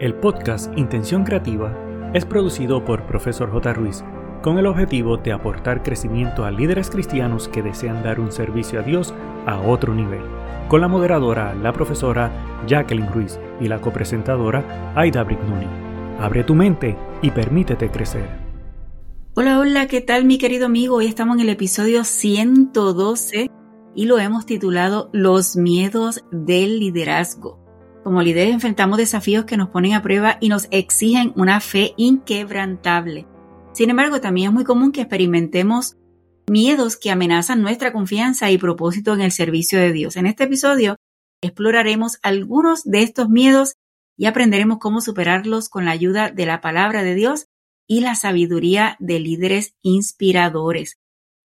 El podcast Intención Creativa es producido por Profesor J. Ruiz con el objetivo de aportar crecimiento a líderes cristianos que desean dar un servicio a Dios a otro nivel, con la moderadora, la profesora Jacqueline Ruiz y la copresentadora Aida Brignoni. Abre tu mente y permítete crecer. Hola, hola, ¿qué tal mi querido amigo? Hoy estamos en el episodio 112 y lo hemos titulado Los miedos del liderazgo. Como líderes enfrentamos desafíos que nos ponen a prueba y nos exigen una fe inquebrantable. Sin embargo, también es muy común que experimentemos miedos que amenazan nuestra confianza y propósito en el servicio de Dios. En este episodio exploraremos algunos de estos miedos y aprenderemos cómo superarlos con la ayuda de la palabra de Dios y la sabiduría de líderes inspiradores.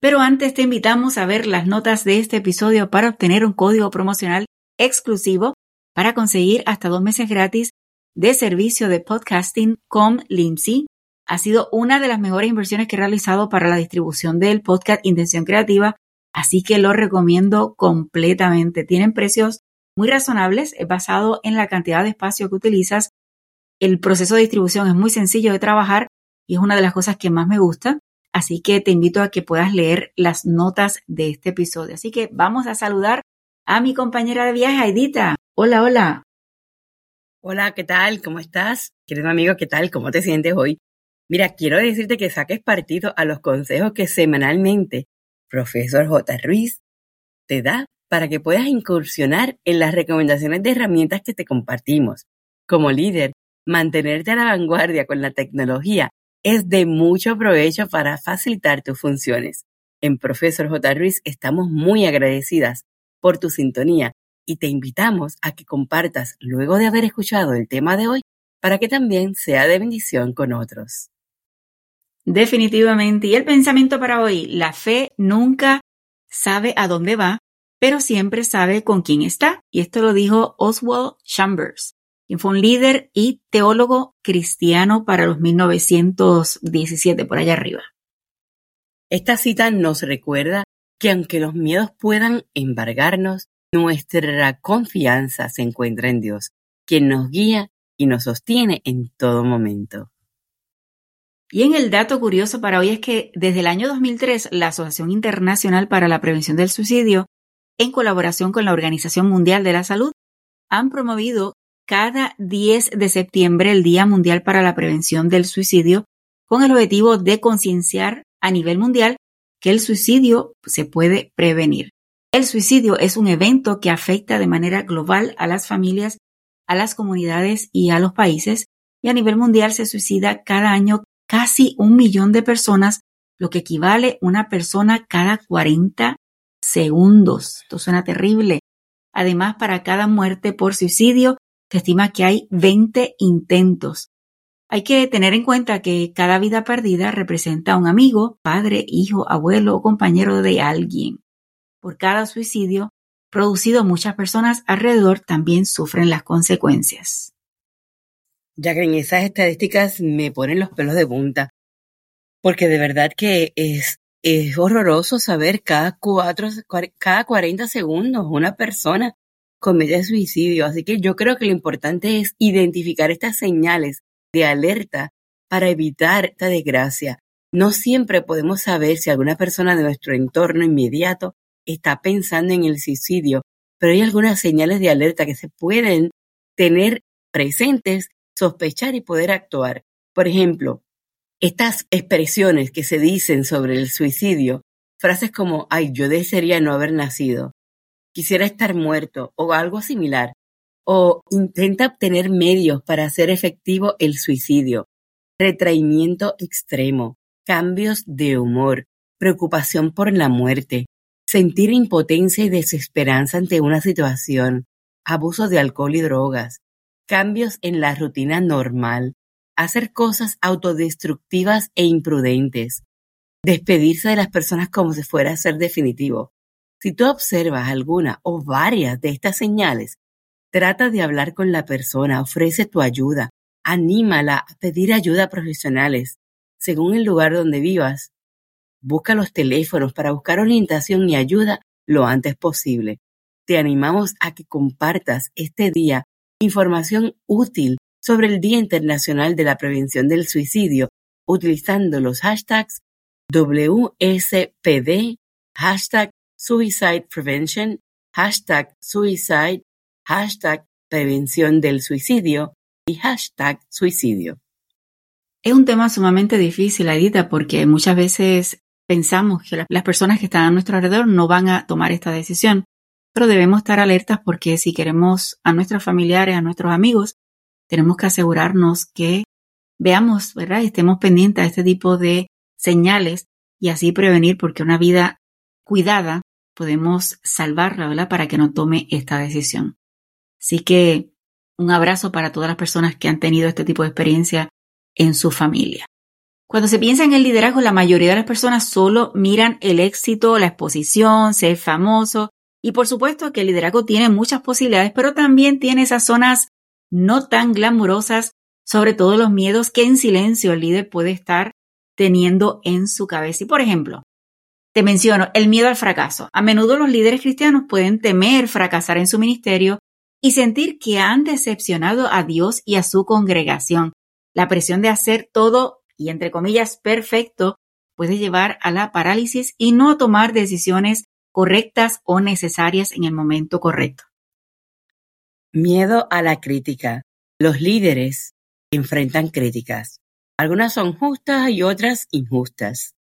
Pero antes te invitamos a ver las notas de este episodio para obtener un código promocional exclusivo para conseguir hasta dos meses gratis de servicio de podcasting con Lindsay. Ha sido una de las mejores inversiones que he realizado para la distribución del podcast Intención Creativa, así que lo recomiendo completamente. Tienen precios muy razonables, es basado en la cantidad de espacio que utilizas. El proceso de distribución es muy sencillo de trabajar y es una de las cosas que más me gusta. Así que te invito a que puedas leer las notas de este episodio. Así que vamos a saludar a mi compañera de viaje, Aidita. Hola, hola. Hola, ¿qué tal? ¿Cómo estás? Querido amigo, ¿qué tal? ¿Cómo te sientes hoy? Mira, quiero decirte que saques partido a los consejos que semanalmente Profesor J. Ruiz te da para que puedas incursionar en las recomendaciones de herramientas que te compartimos. Como líder, mantenerte a la vanguardia con la tecnología es de mucho provecho para facilitar tus funciones. En Profesor J. Ruiz estamos muy agradecidas por tu sintonía y te invitamos a que compartas luego de haber escuchado el tema de hoy para que también sea de bendición con otros. Definitivamente. Y el pensamiento para hoy, la fe nunca sabe a dónde va, pero siempre sabe con quién está. Y esto lo dijo Oswald Chambers, quien fue un líder y teólogo cristiano para los 1917, por allá arriba. Esta cita nos recuerda que aunque los miedos puedan embargarnos, nuestra confianza se encuentra en Dios, quien nos guía y nos sostiene en todo momento. Y en el dato curioso para hoy es que desde el año 2003 la Asociación Internacional para la Prevención del Suicidio, en colaboración con la Organización Mundial de la Salud, han promovido cada 10 de septiembre el Día Mundial para la Prevención del Suicidio con el objetivo de concienciar a nivel mundial que el suicidio se puede prevenir. El suicidio es un evento que afecta de manera global a las familias, a las comunidades y a los países, y a nivel mundial se suicida cada año casi un millón de personas, lo que equivale a una persona cada 40 segundos. Esto suena terrible. Además, para cada muerte por suicidio, se estima que hay 20 intentos. Hay que tener en cuenta que cada vida perdida representa a un amigo, padre, hijo, abuelo o compañero de alguien por cada suicidio producido muchas personas alrededor también sufren las consecuencias. Ya que en esas estadísticas me ponen los pelos de punta, porque de verdad que es, es horroroso saber cada cuatro, cada 40 segundos una persona comete suicidio. Así que yo creo que lo importante es identificar estas señales de alerta para evitar esta desgracia. No siempre podemos saber si alguna persona de nuestro entorno inmediato está pensando en el suicidio, pero hay algunas señales de alerta que se pueden tener presentes, sospechar y poder actuar. Por ejemplo, estas expresiones que se dicen sobre el suicidio, frases como, ay, yo desearía no haber nacido, quisiera estar muerto o algo similar, o intenta obtener medios para hacer efectivo el suicidio, retraimiento extremo, cambios de humor, preocupación por la muerte, sentir impotencia y desesperanza ante una situación, abuso de alcohol y drogas, cambios en la rutina normal, hacer cosas autodestructivas e imprudentes, despedirse de las personas como si fuera a ser definitivo. Si tú observas alguna o varias de estas señales, trata de hablar con la persona, ofrece tu ayuda, anímala a pedir ayuda a profesionales, según el lugar donde vivas, Busca los teléfonos para buscar orientación y ayuda lo antes posible. Te animamos a que compartas este día información útil sobre el Día Internacional de la Prevención del Suicidio utilizando los hashtags WSPD, hashtag Suicide Prevention, hashtag Suicide, hashtag Prevención del Suicidio y hashtag Suicidio. Es un tema sumamente difícil, Edita, porque muchas veces pensamos que las personas que están a nuestro alrededor no van a tomar esta decisión, pero debemos estar alertas porque si queremos a nuestros familiares, a nuestros amigos, tenemos que asegurarnos que veamos, ¿verdad? Estemos pendientes a este tipo de señales y así prevenir porque una vida cuidada podemos salvarla, ¿verdad? Para que no tome esta decisión. Así que un abrazo para todas las personas que han tenido este tipo de experiencia en su familia. Cuando se piensa en el liderazgo, la mayoría de las personas solo miran el éxito, la exposición, ser famoso. Y por supuesto que el liderazgo tiene muchas posibilidades, pero también tiene esas zonas no tan glamurosas, sobre todo los miedos que en silencio el líder puede estar teniendo en su cabeza. Y por ejemplo, te menciono el miedo al fracaso. A menudo los líderes cristianos pueden temer fracasar en su ministerio y sentir que han decepcionado a Dios y a su congregación. La presión de hacer todo y entre comillas perfecto puede llevar a la parálisis y no tomar decisiones correctas o necesarias en el momento correcto. Miedo a la crítica. Los líderes enfrentan críticas. Algunas son justas y otras injustas.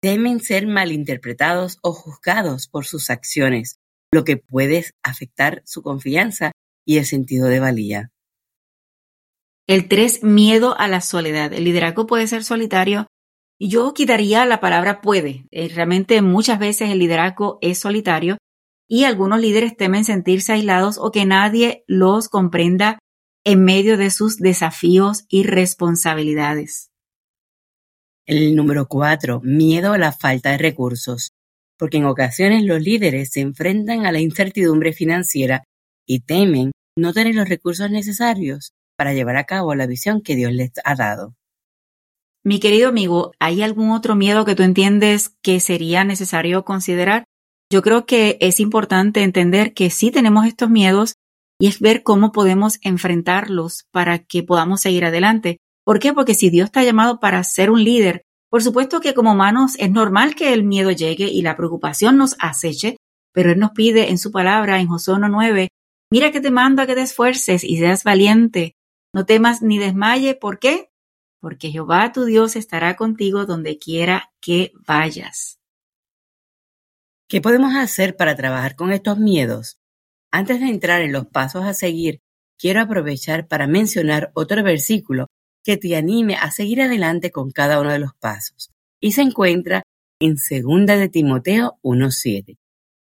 Temen ser malinterpretados o juzgados por sus acciones, lo que puede afectar su confianza y el sentido de valía. El 3. Miedo a la soledad. El liderazgo puede ser solitario. Yo quitaría la palabra puede. Eh, realmente muchas veces el liderazgo es solitario y algunos líderes temen sentirse aislados o que nadie los comprenda en medio de sus desafíos y responsabilidades. El número 4. Miedo a la falta de recursos. Porque en ocasiones los líderes se enfrentan a la incertidumbre financiera y temen no tener los recursos necesarios para llevar a cabo la visión que Dios les ha dado. Mi querido amigo, ¿hay algún otro miedo que tú entiendes que sería necesario considerar? Yo creo que es importante entender que sí tenemos estos miedos y es ver cómo podemos enfrentarlos para que podamos seguir adelante. ¿Por qué? Porque si Dios está llamado para ser un líder, por supuesto que como humanos es normal que el miedo llegue y la preocupación nos aceche, pero Él nos pide en su palabra en Josué 1.9, mira que te mando a que te esfuerces y seas valiente, no temas ni desmaye, ¿por qué? Porque Jehová tu Dios estará contigo donde quiera que vayas. ¿Qué podemos hacer para trabajar con estos miedos? Antes de entrar en los pasos a seguir, quiero aprovechar para mencionar otro versículo que te anime a seguir adelante con cada uno de los pasos. Y se encuentra en 2 de Timoteo 1.7.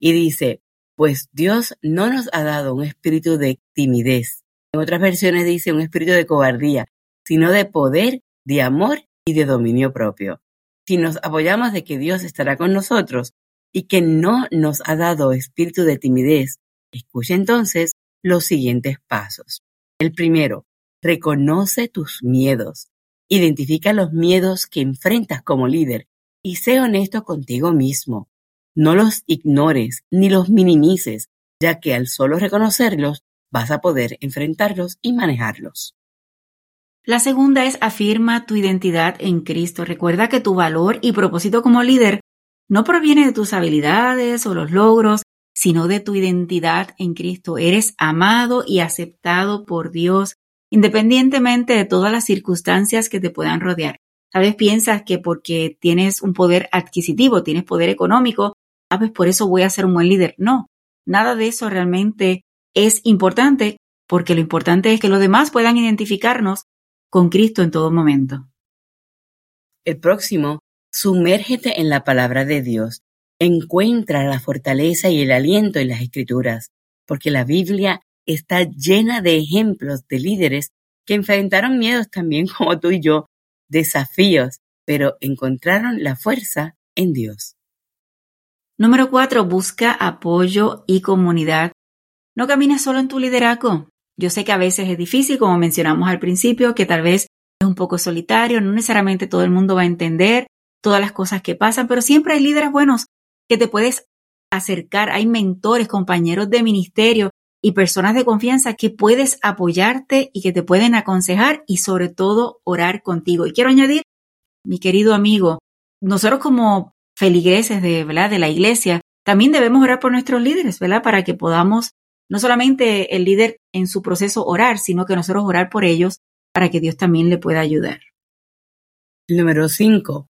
Y dice, pues Dios no nos ha dado un espíritu de timidez. En otras versiones dice un espíritu de cobardía, sino de poder, de amor y de dominio propio. Si nos apoyamos de que Dios estará con nosotros y que no nos ha dado espíritu de timidez, Escucha entonces los siguientes pasos. El primero, reconoce tus miedos. Identifica los miedos que enfrentas como líder y sé honesto contigo mismo. No los ignores ni los minimices, ya que al solo reconocerlos vas a poder enfrentarlos y manejarlos. La segunda es afirma tu identidad en Cristo. Recuerda que tu valor y propósito como líder no proviene de tus habilidades o los logros, sino de tu identidad en Cristo. Eres amado y aceptado por Dios, independientemente de todas las circunstancias que te puedan rodear. Tal vez piensas que porque tienes un poder adquisitivo, tienes poder económico, a ah, por eso voy a ser un buen líder. No, nada de eso realmente es importante, porque lo importante es que los demás puedan identificarnos con Cristo en todo momento. El próximo, sumérgete en la palabra de Dios. Encuentra la fortaleza y el aliento en las escrituras, porque la Biblia está llena de ejemplos de líderes que enfrentaron miedos también como tú y yo, desafíos, pero encontraron la fuerza en Dios. Número cuatro, busca apoyo y comunidad. No camines solo en tu liderazgo. Yo sé que a veces es difícil, como mencionamos al principio, que tal vez es un poco solitario, no necesariamente todo el mundo va a entender todas las cosas que pasan, pero siempre hay líderes buenos que te puedes acercar. Hay mentores, compañeros de ministerio y personas de confianza que puedes apoyarte y que te pueden aconsejar y sobre todo orar contigo. Y quiero añadir, mi querido amigo, nosotros como feligreses de, de la iglesia, también debemos orar por nuestros líderes, ¿verdad? Para que podamos, no solamente el líder en su proceso orar, sino que nosotros orar por ellos para que Dios también le pueda ayudar. Número 5.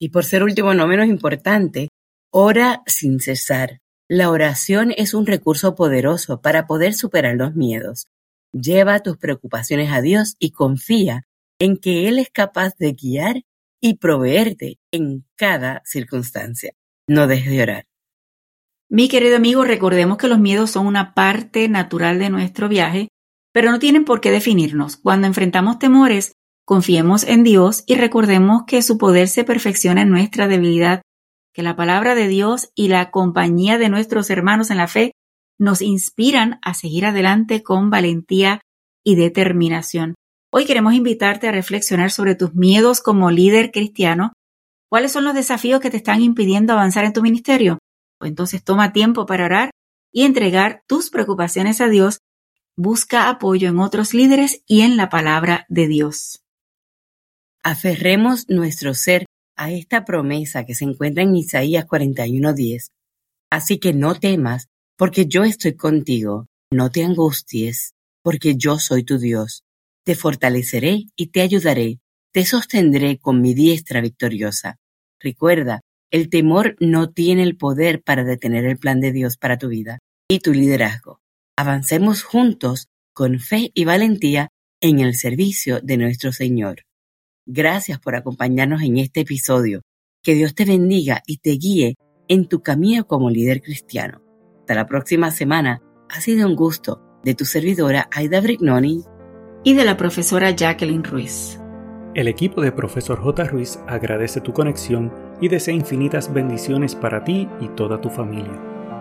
Y por ser último no menos importante, ora sin cesar. La oración es un recurso poderoso para poder superar los miedos. Lleva tus preocupaciones a Dios y confía en que Él es capaz de guiar y proveerte en cada circunstancia. No dejes de orar. Mi querido amigo, recordemos que los miedos son una parte natural de nuestro viaje, pero no tienen por qué definirnos. Cuando enfrentamos temores, confiemos en Dios y recordemos que su poder se perfecciona en nuestra debilidad que la palabra de Dios y la compañía de nuestros hermanos en la fe nos inspiran a seguir adelante con valentía y determinación. Hoy queremos invitarte a reflexionar sobre tus miedos como líder cristiano. ¿Cuáles son los desafíos que te están impidiendo avanzar en tu ministerio? Pues entonces toma tiempo para orar y entregar tus preocupaciones a Dios. Busca apoyo en otros líderes y en la palabra de Dios. Aferremos nuestro ser a esta promesa que se encuentra en Isaías 41:10. Así que no temas, porque yo estoy contigo, no te angusties, porque yo soy tu Dios. Te fortaleceré y te ayudaré, te sostendré con mi diestra victoriosa. Recuerda, el temor no tiene el poder para detener el plan de Dios para tu vida y tu liderazgo. Avancemos juntos con fe y valentía en el servicio de nuestro Señor. Gracias por acompañarnos en este episodio. Que Dios te bendiga y te guíe en tu camino como líder cristiano. Hasta la próxima semana. Ha sido un gusto de tu servidora Aida Brignoni y de la profesora Jacqueline Ruiz. El equipo de Profesor J. Ruiz agradece tu conexión y desea infinitas bendiciones para ti y toda tu familia.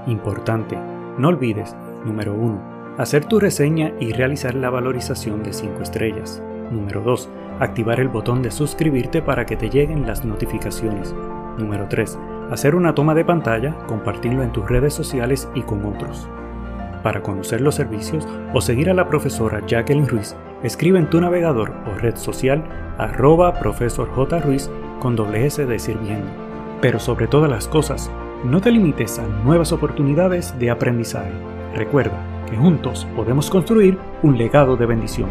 Importante, no olvides, número 1, hacer tu reseña y realizar la valorización de 5 estrellas. Número 2 activar el botón de suscribirte para que te lleguen las notificaciones. Número 3. Hacer una toma de pantalla, compartirlo en tus redes sociales y con otros. Para conocer los servicios o seguir a la profesora Jacqueline Ruiz, escribe en tu navegador o red social arroba profesor J. Ruiz con doble S de sirviendo. Pero sobre todas las cosas, no te limites a nuevas oportunidades de aprendizaje. Recuerda que juntos podemos construir un legado de bendición.